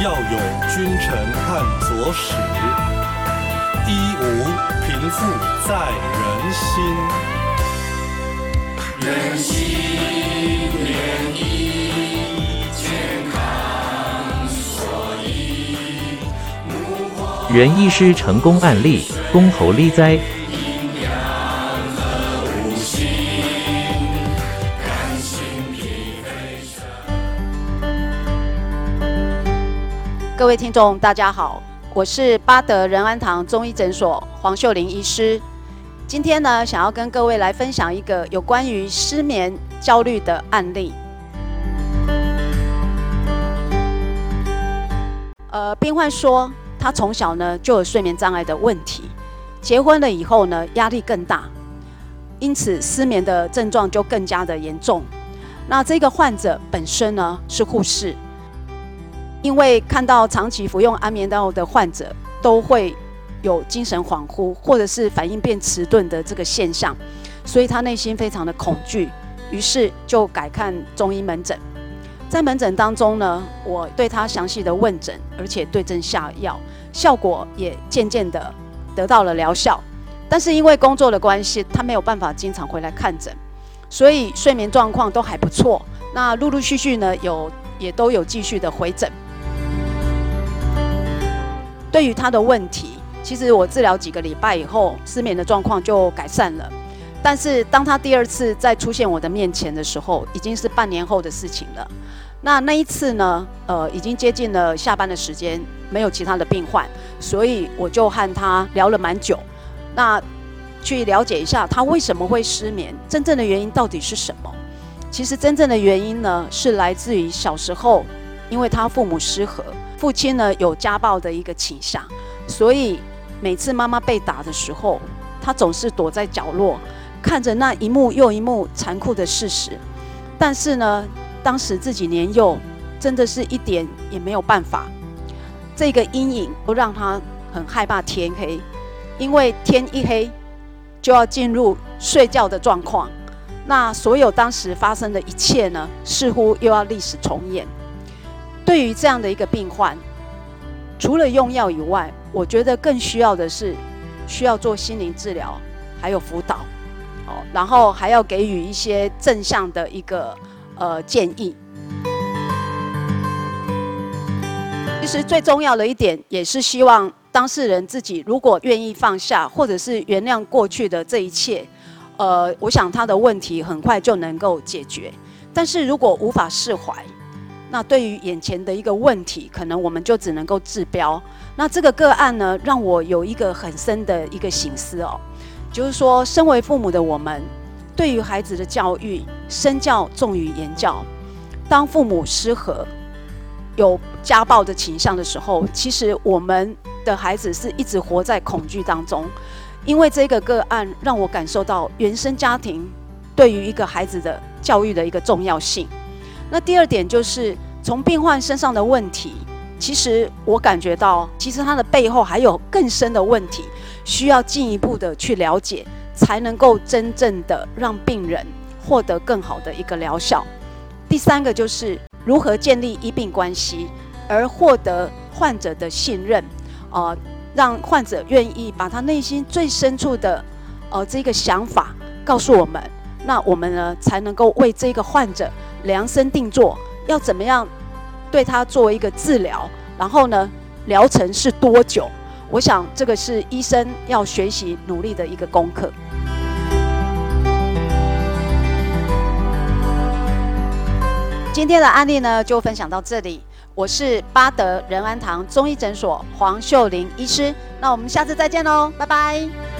要有君臣看佐使，一无贫富在人心。人心连意，健康所依。袁医师成功案例：公侯利灾。各位听众，大家好，我是巴德仁安堂中医诊所黄秀玲医师。今天呢，想要跟各位来分享一个有关于失眠焦虑的案例。呃，病患说，他从小呢就有睡眠障碍的问题，结婚了以后呢，压力更大，因此失眠的症状就更加的严重。那这个患者本身呢是护士。因为看到长期服用安眠药的患者都会有精神恍惚或者是反应变迟钝的这个现象，所以他内心非常的恐惧，于是就改看中医门诊。在门诊当中呢，我对他详细的问诊，而且对症下药，效果也渐渐的得到了疗效。但是因为工作的关系，他没有办法经常回来看诊，所以睡眠状况都还不错。那陆陆续续呢，有也都有继续的回诊。对于他的问题，其实我治疗几个礼拜以后，失眠的状况就改善了。但是当他第二次再出现我的面前的时候，已经是半年后的事情了。那那一次呢，呃，已经接近了下班的时间，没有其他的病患，所以我就和他聊了蛮久，那去了解一下他为什么会失眠，真正的原因到底是什么？其实真正的原因呢，是来自于小时候，因为他父母失和。父亲呢有家暴的一个倾向，所以每次妈妈被打的时候，他总是躲在角落，看着那一幕又一幕残酷的事实。但是呢，当时自己年幼，真的是一点也没有办法。这个阴影都让他很害怕天黑，因为天一黑就要进入睡觉的状况。那所有当时发生的一切呢，似乎又要历史重演。对于这样的一个病患，除了用药以外，我觉得更需要的是需要做心灵治疗，还有辅导，哦，然后还要给予一些正向的一个呃建议。其实最重要的一点，也是希望当事人自己如果愿意放下，或者是原谅过去的这一切，呃，我想他的问题很快就能够解决。但是如果无法释怀，那对于眼前的一个问题，可能我们就只能够治标。那这个个案呢，让我有一个很深的一个醒思哦，就是说，身为父母的我们，对于孩子的教育，身教重于言教。当父母失和、有家暴的倾向的时候，其实我们的孩子是一直活在恐惧当中。因为这个个案让我感受到原生家庭对于一个孩子的教育的一个重要性。那第二点就是从病患身上的问题，其实我感觉到，其实他的背后还有更深的问题，需要进一步的去了解，才能够真正的让病人获得更好的一个疗效。第三个就是如何建立医病关系，而获得患者的信任，呃，让患者愿意把他内心最深处的，呃，这个想法告诉我们，那我们呢才能够为这个患者。量身定做，要怎么样对他做一个治疗？然后呢，疗程是多久？我想这个是医生要学习努力的一个功课。今天的案例呢，就分享到这里。我是巴德仁安堂中医诊所黄秀玲医师。那我们下次再见喽，拜拜。